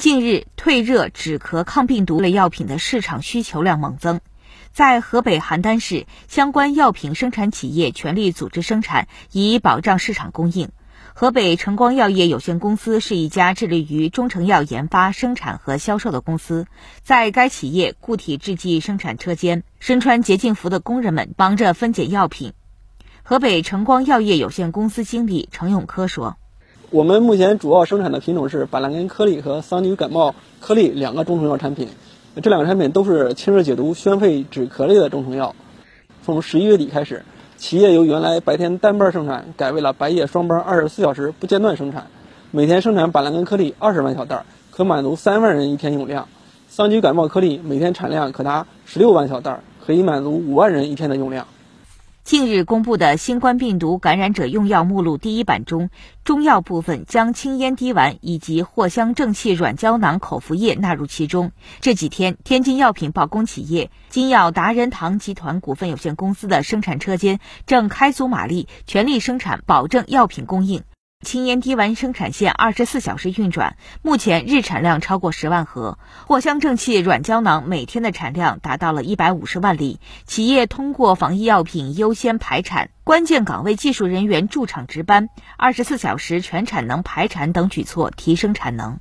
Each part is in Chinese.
近日，退热止咳抗病毒类药品的市场需求量猛增。在河北邯郸市，相关药品生产企业全力组织生产，以保障市场供应。河北晨光药业有限公司是一家致力于中成药研发、生产和销售的公司。在该企业固体制剂生产车间，身穿洁净服的工人们忙着分拣药品。河北晨光药业有限公司经理程永科说：“我们目前主要生产的品种是板蓝根颗粒和桑菊感冒颗粒两个中成药产品。”这两个产品都是清热解毒、宣肺止咳类的中成药。从十一月底开始，企业由原来白天单班生产，改为了白夜双班，二十四小时不间断生产。每天生产板蓝根颗粒二十万小袋，可满足三万人一天用量；桑菊感冒颗粒每天产量可达十六万小袋，可以满足五万人一天的用量。近日公布的新冠病毒感染者用药目录第一版中，中药部分将清咽滴丸以及藿香正气软胶囊口服液纳入其中。这几天，天津药品保供企业金药达仁堂集团股份有限公司的生产车间正开足马力，全力生产，保证药品供应。青烟滴丸生产线二十四小时运转，目前日产量超过十万盒。藿香正气软胶囊每天的产量达到了一百五十万粒。企业通过防疫药品优先排产、关键岗位技术人员驻场值班、二十四小时全产能排产等举措，提升产能。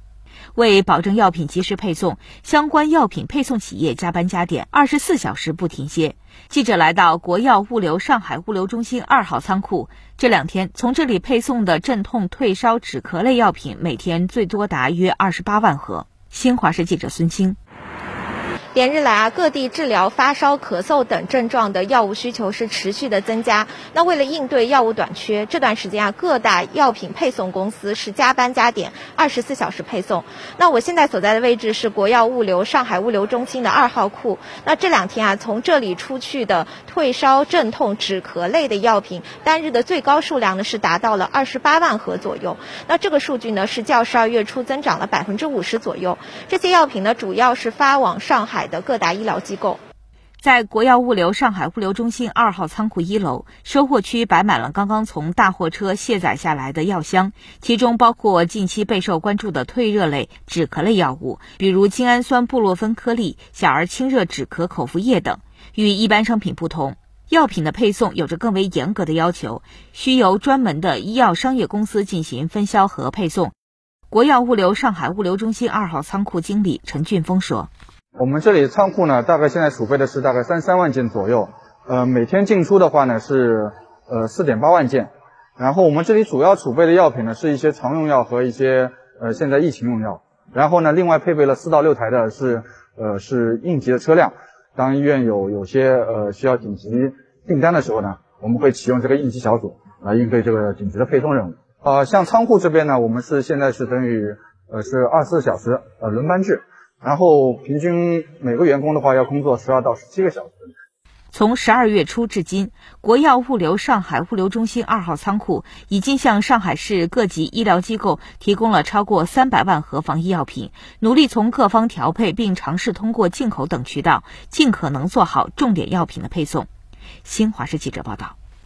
为保证药品及时配送，相关药品配送企业加班加点，二十四小时不停歇。记者来到国药物流上海物流中心二号仓库，这两天从这里配送的镇痛、退烧、止咳类药品，每天最多达约二十八万盒。新华社记者孙清。连日来啊，各地治疗发烧、咳嗽等症状的药物需求是持续的增加。那为了应对药物短缺，这段时间啊，各大药品配送公司是加班加点，二十四小时配送。那我现在所在的位置是国药物流上海物流中心的二号库。那这两天啊，从这里出去的退烧、镇痛、止咳类的药品，单日的最高数量呢是达到了二十八万盒左右。那这个数据呢是较十二月初增长了百分之五十左右。这些药品呢主要是发往上海海。的各大医疗机构，在国药物流上海物流中心二号仓库一楼收货区摆满了刚刚从大货车卸载下来的药箱，其中包括近期备受关注的退热类、止咳类药物，比如精氨酸布洛芬颗粒、小儿清热止咳口服液等。与一般商品不同，药品的配送有着更为严格的要求，需由专门的医药商业公司进行分销和配送。国药物流上海物流中心二号仓库经理陈俊峰说。我们这里仓库呢，大概现在储备的是大概三三万件左右，呃，每天进出的话呢是呃四点八万件，然后我们这里主要储备的药品呢是一些常用药和一些呃现在疫情用药，然后呢另外配备了四到六台的是呃是应急的车辆，当医院有有些呃需要紧急订单的时候呢，我们会启用这个应急小组来应对这个紧急的配送任务。呃，像仓库这边呢，我们是现在是等于呃是二十四小时呃轮班制。然后平均每个员工的话要工作十二到十七个小时。从十二月初至今，国药物流上海物流中心二号仓库已经向上海市各级医疗机构提供了超过三百万盒防疫药品，努力从各方调配，并尝试通过进口等渠道，尽可能做好重点药品的配送。新华社记者报道。